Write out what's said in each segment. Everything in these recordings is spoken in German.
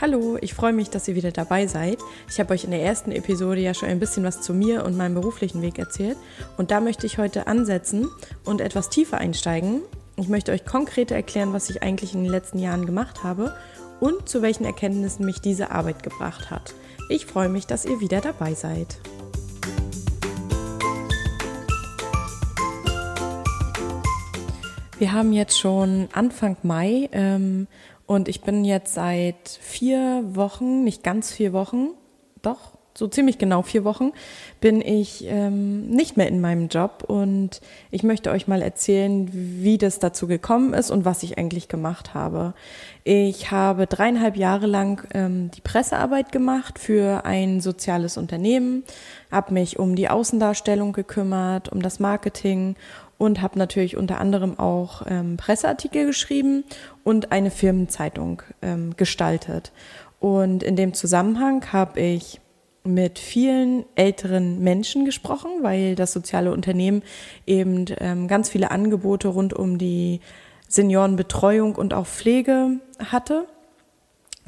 Hallo, ich freue mich, dass ihr wieder dabei seid. Ich habe euch in der ersten Episode ja schon ein bisschen was zu mir und meinem beruflichen Weg erzählt und da möchte ich heute ansetzen und etwas tiefer einsteigen. Ich möchte euch konkret erklären, was ich eigentlich in den letzten Jahren gemacht habe und zu welchen Erkenntnissen mich diese Arbeit gebracht hat. Ich freue mich, dass ihr wieder dabei seid. Wir haben jetzt schon Anfang Mai. Ähm, und ich bin jetzt seit vier Wochen, nicht ganz vier Wochen, doch, so ziemlich genau vier Wochen, bin ich ähm, nicht mehr in meinem Job. Und ich möchte euch mal erzählen, wie das dazu gekommen ist und was ich eigentlich gemacht habe. Ich habe dreieinhalb Jahre lang ähm, die Pressearbeit gemacht für ein soziales Unternehmen, habe mich um die Außendarstellung gekümmert, um das Marketing und habe natürlich unter anderem auch ähm, Presseartikel geschrieben und eine Firmenzeitung ähm, gestaltet. Und in dem Zusammenhang habe ich mit vielen älteren Menschen gesprochen, weil das soziale Unternehmen eben ähm, ganz viele Angebote rund um die Seniorenbetreuung und auch Pflege hatte.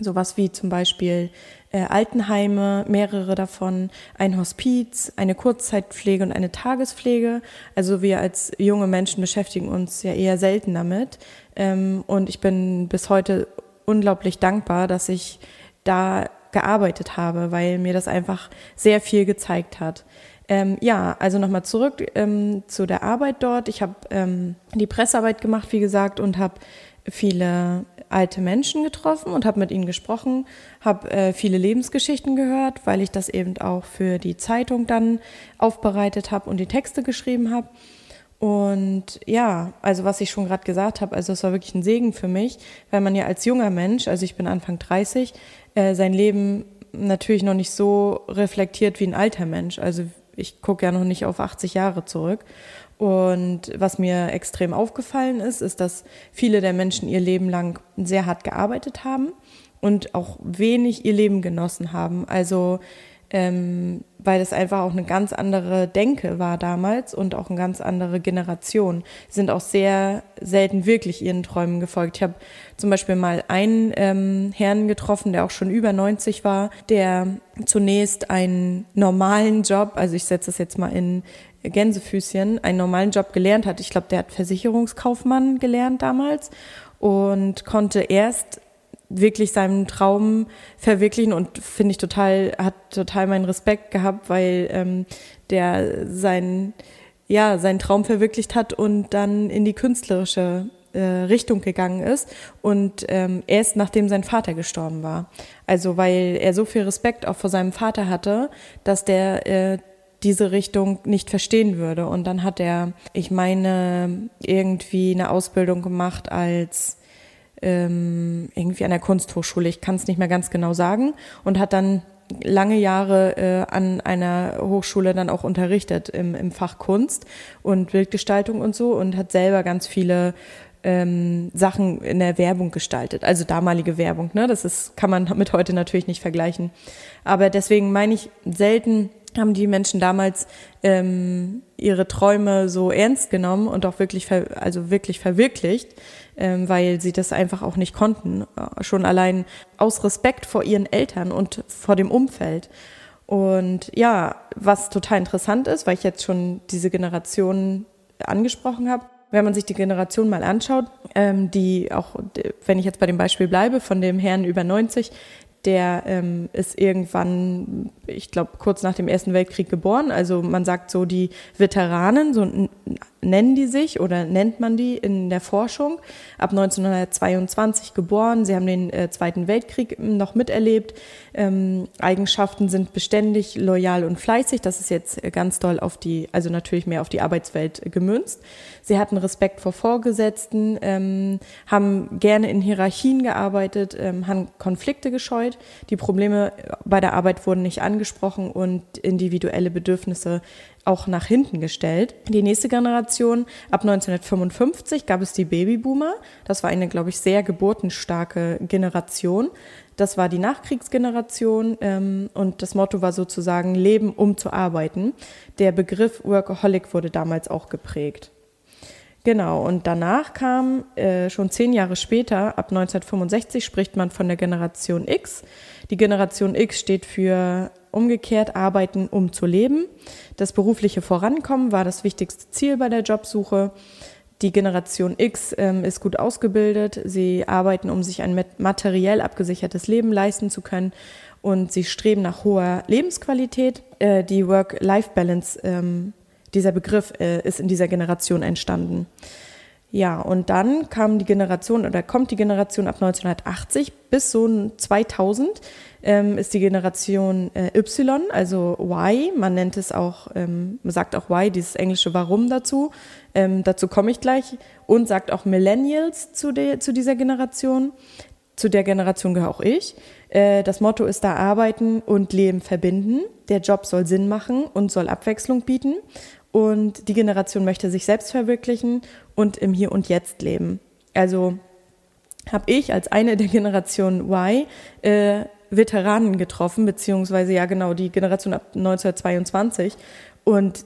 Sowas wie zum Beispiel äh, Altenheime, mehrere davon, ein Hospiz, eine Kurzzeitpflege und eine Tagespflege. Also wir als junge Menschen beschäftigen uns ja eher selten damit. Ähm, und ich bin bis heute unglaublich dankbar, dass ich da gearbeitet habe, weil mir das einfach sehr viel gezeigt hat. Ähm, ja, also nochmal zurück ähm, zu der Arbeit dort. Ich habe ähm, die Pressearbeit gemacht, wie gesagt, und habe viele alte Menschen getroffen und habe mit ihnen gesprochen, habe äh, viele Lebensgeschichten gehört, weil ich das eben auch für die Zeitung dann aufbereitet habe und die Texte geschrieben habe. Und ja, also was ich schon gerade gesagt habe, also es war wirklich ein Segen für mich, weil man ja als junger Mensch, also ich bin Anfang 30, äh, sein Leben natürlich noch nicht so reflektiert wie ein alter Mensch. Also ich gucke ja noch nicht auf 80 Jahre zurück. Und was mir extrem aufgefallen ist, ist, dass viele der Menschen ihr Leben lang sehr hart gearbeitet haben und auch wenig ihr Leben genossen haben. Also ähm, weil das einfach auch eine ganz andere Denke war damals und auch eine ganz andere Generation. Sie sind auch sehr selten wirklich ihren Träumen gefolgt. Ich habe zum Beispiel mal einen ähm, Herrn getroffen, der auch schon über 90 war, der zunächst einen normalen Job, also ich setze das jetzt mal in Gänsefüßchen, einen normalen Job gelernt hat. Ich glaube, der hat Versicherungskaufmann gelernt damals und konnte erst wirklich seinen Traum verwirklichen und finde ich total, hat total meinen Respekt gehabt, weil ähm, der sein, ja, seinen Traum verwirklicht hat und dann in die künstlerische äh, Richtung gegangen ist und ähm, erst nachdem sein Vater gestorben war. Also weil er so viel Respekt auch vor seinem Vater hatte, dass der äh, diese Richtung nicht verstehen würde. Und dann hat er, ich meine, irgendwie eine Ausbildung gemacht als ähm, irgendwie an der Kunsthochschule, ich kann es nicht mehr ganz genau sagen, und hat dann lange Jahre äh, an einer Hochschule dann auch unterrichtet im, im Fach Kunst und Bildgestaltung und so und hat selber ganz viele ähm, Sachen in der Werbung gestaltet, also damalige Werbung. Ne? Das ist, kann man mit heute natürlich nicht vergleichen. Aber deswegen meine ich selten haben die Menschen damals ähm, ihre Träume so ernst genommen und auch wirklich, also wirklich verwirklicht, ähm, weil sie das einfach auch nicht konnten. Äh, schon allein aus Respekt vor ihren Eltern und vor dem Umfeld. Und ja, was total interessant ist, weil ich jetzt schon diese Generation angesprochen habe, wenn man sich die Generation mal anschaut, ähm, die auch, wenn ich jetzt bei dem Beispiel bleibe, von dem Herrn über 90, der ähm, ist irgendwann, ich glaube, kurz nach dem Ersten Weltkrieg geboren. Also man sagt so, die Veteranen, so nennen die sich oder nennt man die in der Forschung, ab 1922 geboren. Sie haben den äh, Zweiten Weltkrieg noch miterlebt. Ähm, Eigenschaften sind beständig, loyal und fleißig. Das ist jetzt ganz doll auf die, also natürlich mehr auf die Arbeitswelt gemünzt. Sie hatten Respekt vor Vorgesetzten, ähm, haben gerne in Hierarchien gearbeitet, ähm, haben Konflikte gescheut. Die Probleme bei der Arbeit wurden nicht angesprochen und individuelle Bedürfnisse auch nach hinten gestellt. Die nächste Generation, ab 1955 gab es die Babyboomer. Das war eine, glaube ich, sehr geburtenstarke Generation. Das war die Nachkriegsgeneration ähm, und das Motto war sozusagen Leben, um zu arbeiten. Der Begriff Workaholic wurde damals auch geprägt. Genau, und danach kam äh, schon zehn Jahre später, ab 1965, spricht man von der Generation X. Die Generation X steht für umgekehrt arbeiten, um zu leben. Das berufliche Vorankommen war das wichtigste Ziel bei der Jobsuche. Die Generation X ähm, ist gut ausgebildet. Sie arbeiten, um sich ein materiell abgesichertes Leben leisten zu können. Und sie streben nach hoher Lebensqualität. Äh, die Work-Life-Balance ähm, dieser Begriff äh, ist in dieser Generation entstanden. Ja, und dann kam die Generation oder kommt die Generation ab 1980 bis so 2000 ähm, ist die Generation äh, Y, also Y. Man nennt es auch, ähm, man sagt auch Y, dieses englische Warum dazu. Ähm, dazu komme ich gleich. Und sagt auch Millennials zu, de, zu dieser Generation. Zu der Generation gehöre auch ich. Äh, das Motto ist da Arbeiten und Leben verbinden. Der Job soll Sinn machen und soll Abwechslung bieten. Und die Generation möchte sich selbst verwirklichen und im Hier und Jetzt leben. Also habe ich als eine der Generation Y äh, Veteranen getroffen, beziehungsweise ja genau die Generation ab 1922. Und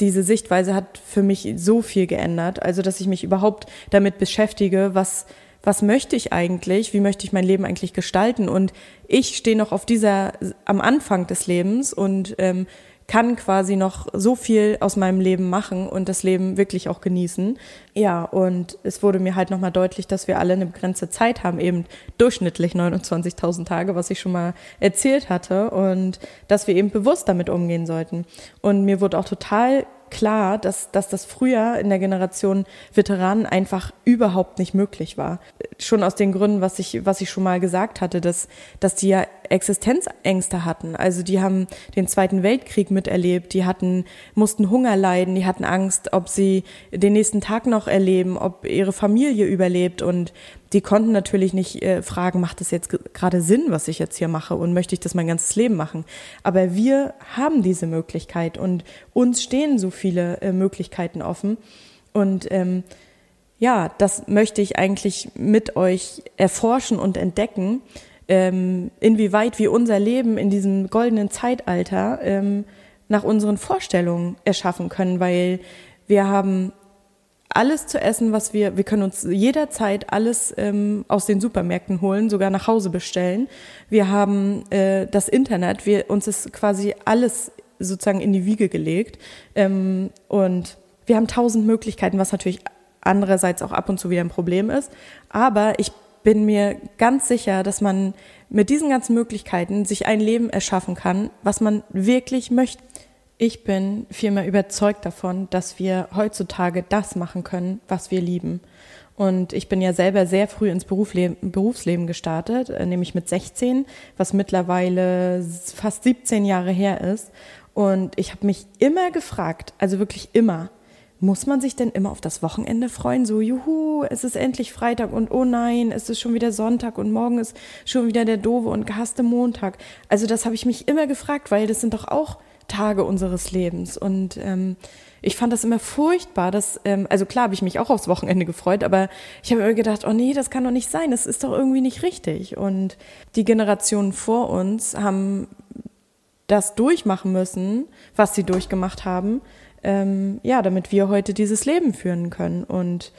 diese Sichtweise hat für mich so viel geändert, also dass ich mich überhaupt damit beschäftige, was was möchte ich eigentlich, wie möchte ich mein Leben eigentlich gestalten und ich stehe noch auf dieser am Anfang des Lebens und ähm, kann quasi noch so viel aus meinem Leben machen und das Leben wirklich auch genießen. Ja, und es wurde mir halt nochmal deutlich, dass wir alle eine begrenzte Zeit haben, eben durchschnittlich 29.000 Tage, was ich schon mal erzählt hatte und dass wir eben bewusst damit umgehen sollten. Und mir wurde auch total klar, dass, dass das früher in der Generation Veteranen einfach überhaupt nicht möglich war. Schon aus den Gründen, was ich, was ich schon mal gesagt hatte, dass, dass die ja Existenzängste hatten. Also die haben den Zweiten Weltkrieg miterlebt, die hatten, mussten Hunger leiden, die hatten Angst, ob sie den nächsten Tag noch erleben, ob ihre Familie überlebt und die konnten natürlich nicht äh, fragen, macht es jetzt gerade Sinn, was ich jetzt hier mache und möchte ich das mein ganzes Leben machen. Aber wir haben diese Möglichkeit und uns stehen so viele äh, Möglichkeiten offen. Und ähm, ja, das möchte ich eigentlich mit euch erforschen und entdecken, ähm, inwieweit wir unser Leben in diesem goldenen Zeitalter ähm, nach unseren Vorstellungen erschaffen können, weil wir haben alles zu essen, was wir, wir können uns jederzeit alles ähm, aus den Supermärkten holen, sogar nach Hause bestellen. Wir haben äh, das Internet, wir, uns ist quasi alles sozusagen in die Wiege gelegt. Ähm, und wir haben tausend Möglichkeiten, was natürlich andererseits auch ab und zu wieder ein Problem ist. Aber ich bin mir ganz sicher, dass man mit diesen ganzen Möglichkeiten sich ein Leben erschaffen kann, was man wirklich möchte. Ich bin vielmehr überzeugt davon, dass wir heutzutage das machen können, was wir lieben. Und ich bin ja selber sehr früh ins Berufsleben, gestartet, äh, nämlich mit 16, was mittlerweile fast 17 Jahre her ist. Und ich habe mich immer gefragt, also wirklich immer, muss man sich denn immer auf das Wochenende freuen? So, juhu, es ist endlich Freitag und oh nein, es ist schon wieder Sonntag und morgen ist schon wieder der doofe und gehasste Montag. Also das habe ich mich immer gefragt, weil das sind doch auch Tage unseres Lebens. Und ähm, ich fand das immer furchtbar, dass, ähm, also klar habe ich mich auch aufs Wochenende gefreut, aber ich habe immer gedacht, oh nee, das kann doch nicht sein, das ist doch irgendwie nicht richtig. Und die Generationen vor uns haben das durchmachen müssen, was sie durchgemacht haben, ähm, ja, damit wir heute dieses Leben führen können. Und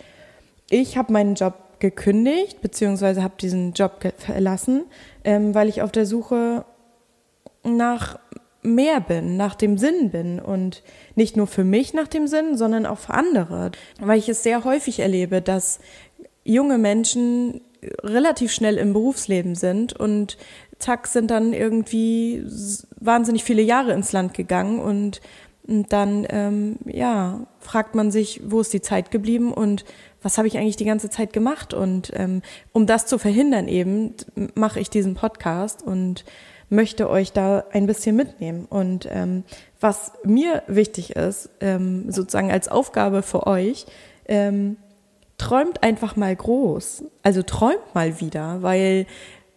ich habe meinen Job gekündigt, beziehungsweise habe diesen Job verlassen, ähm, weil ich auf der Suche nach mehr bin, nach dem Sinn bin und nicht nur für mich nach dem Sinn, sondern auch für andere. Weil ich es sehr häufig erlebe, dass junge Menschen relativ schnell im Berufsleben sind und zack sind dann irgendwie wahnsinnig viele Jahre ins Land gegangen und, und dann ähm, ja fragt man sich, wo ist die Zeit geblieben und was habe ich eigentlich die ganze Zeit gemacht und ähm, um das zu verhindern eben mache ich diesen Podcast und möchte euch da ein bisschen mitnehmen. Und ähm, was mir wichtig ist, ähm, sozusagen als Aufgabe für euch, ähm, träumt einfach mal groß. Also träumt mal wieder, weil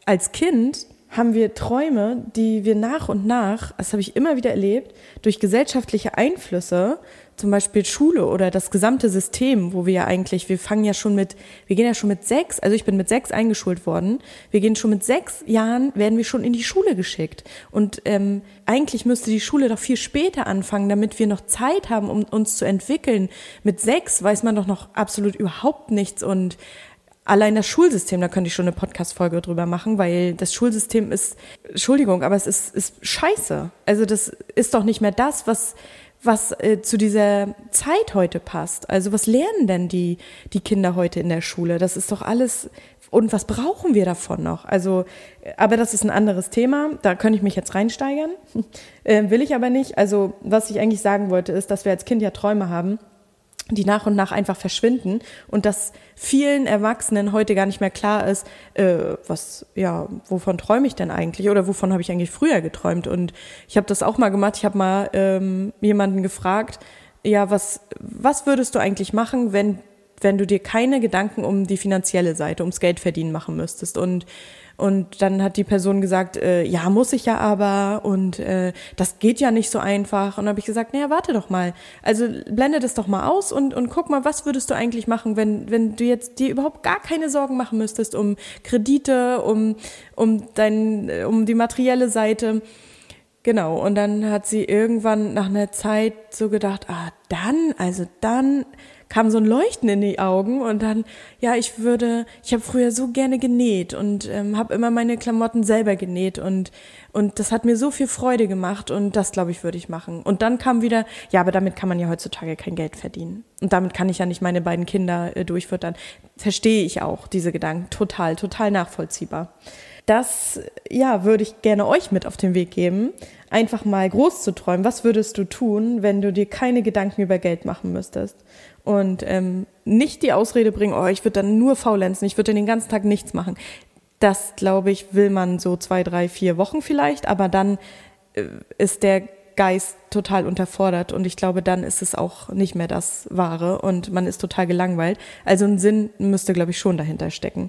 als Kind haben wir Träume, die wir nach und nach, das habe ich immer wieder erlebt, durch gesellschaftliche Einflüsse zum Beispiel Schule oder das gesamte System, wo wir ja eigentlich, wir fangen ja schon mit, wir gehen ja schon mit sechs, also ich bin mit sechs eingeschult worden, wir gehen schon mit sechs Jahren, werden wir schon in die Schule geschickt. Und ähm, eigentlich müsste die Schule doch viel später anfangen, damit wir noch Zeit haben, um uns zu entwickeln. Mit sechs weiß man doch noch absolut überhaupt nichts und allein das Schulsystem, da könnte ich schon eine Podcast-Folge drüber machen, weil das Schulsystem ist, Entschuldigung, aber es ist, ist scheiße. Also das ist doch nicht mehr das, was was äh, zu dieser Zeit heute passt. Also was lernen denn die, die Kinder heute in der Schule? Das ist doch alles. Und was brauchen wir davon noch? Also, äh, aber das ist ein anderes Thema. Da könnte ich mich jetzt reinsteigern. äh, will ich aber nicht. Also, was ich eigentlich sagen wollte, ist, dass wir als Kind ja Träume haben die nach und nach einfach verschwinden und dass vielen Erwachsenen heute gar nicht mehr klar ist, äh, was, ja, wovon träume ich denn eigentlich oder wovon habe ich eigentlich früher geträumt? Und ich habe das auch mal gemacht. Ich habe mal ähm, jemanden gefragt, ja, was, was würdest du eigentlich machen, wenn, wenn du dir keine Gedanken um die finanzielle Seite, ums Geld verdienen machen müsstest? Und und dann hat die Person gesagt, äh, ja, muss ich ja aber und äh, das geht ja nicht so einfach. Und habe ich gesagt, naja, warte doch mal. Also blende das doch mal aus und, und guck mal, was würdest du eigentlich machen, wenn, wenn du jetzt dir überhaupt gar keine Sorgen machen müsstest um Kredite, um, um, dein, um die materielle Seite. Genau, und dann hat sie irgendwann nach einer Zeit so gedacht, ah, dann, also dann kam so ein Leuchten in die Augen und dann, ja, ich würde, ich habe früher so gerne genäht und ähm, habe immer meine Klamotten selber genäht und und das hat mir so viel Freude gemacht und das, glaube ich, würde ich machen. Und dann kam wieder, ja, aber damit kann man ja heutzutage kein Geld verdienen. Und damit kann ich ja nicht meine beiden Kinder äh, durchfüttern. Verstehe ich auch diese Gedanken total, total nachvollziehbar. Das, ja, würde ich gerne euch mit auf den Weg geben einfach mal groß zu träumen. Was würdest du tun, wenn du dir keine Gedanken über Geld machen müsstest? Und ähm, nicht die Ausrede bringen, oh, ich würde dann nur faulenzen, ich würde den ganzen Tag nichts machen. Das, glaube ich, will man so zwei, drei, vier Wochen vielleicht, aber dann äh, ist der Geist total unterfordert und ich glaube, dann ist es auch nicht mehr das Wahre und man ist total gelangweilt. Also ein Sinn müsste, glaube ich, schon dahinter stecken.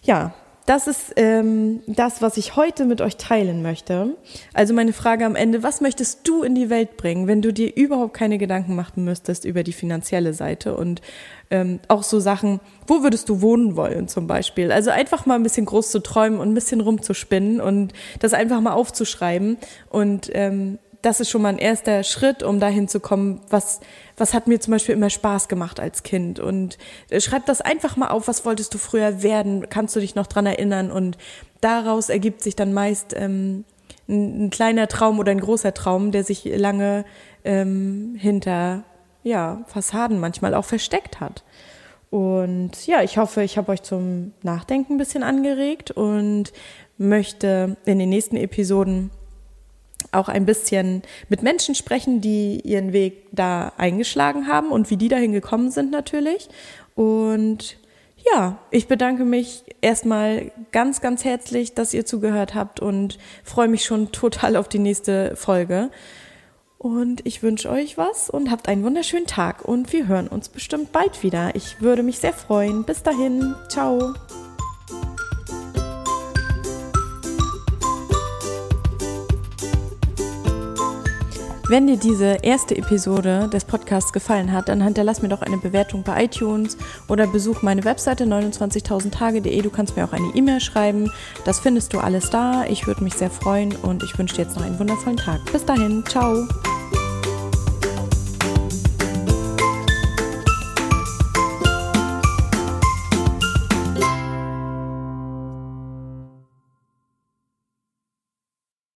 Ja, das ist ähm, das, was ich heute mit euch teilen möchte. Also meine Frage am Ende, was möchtest du in die Welt bringen, wenn du dir überhaupt keine Gedanken machen müsstest über die finanzielle Seite und ähm, auch so Sachen, wo würdest du wohnen wollen zum Beispiel? Also einfach mal ein bisschen groß zu träumen und ein bisschen rumzuspinnen und das einfach mal aufzuschreiben und ähm, das ist schon mal ein erster Schritt, um dahin zu kommen, was, was hat mir zum Beispiel immer Spaß gemacht als Kind. Und äh, schreib das einfach mal auf, was wolltest du früher werden, kannst du dich noch dran erinnern? Und daraus ergibt sich dann meist ähm, ein, ein kleiner Traum oder ein großer Traum, der sich lange ähm, hinter ja, Fassaden manchmal auch versteckt hat. Und ja, ich hoffe, ich habe euch zum Nachdenken ein bisschen angeregt und möchte in den nächsten Episoden auch ein bisschen mit Menschen sprechen, die ihren Weg da eingeschlagen haben und wie die dahin gekommen sind natürlich. Und ja, ich bedanke mich erstmal ganz, ganz herzlich, dass ihr zugehört habt und freue mich schon total auf die nächste Folge. Und ich wünsche euch was und habt einen wunderschönen Tag und wir hören uns bestimmt bald wieder. Ich würde mich sehr freuen. Bis dahin. Ciao. Wenn dir diese erste Episode des Podcasts gefallen hat, dann hinterlass mir doch eine Bewertung bei iTunes oder besuch meine Webseite 29.000tage.de. Du kannst mir auch eine E-Mail schreiben. Das findest du alles da. Ich würde mich sehr freuen und ich wünsche dir jetzt noch einen wundervollen Tag. Bis dahin, ciao.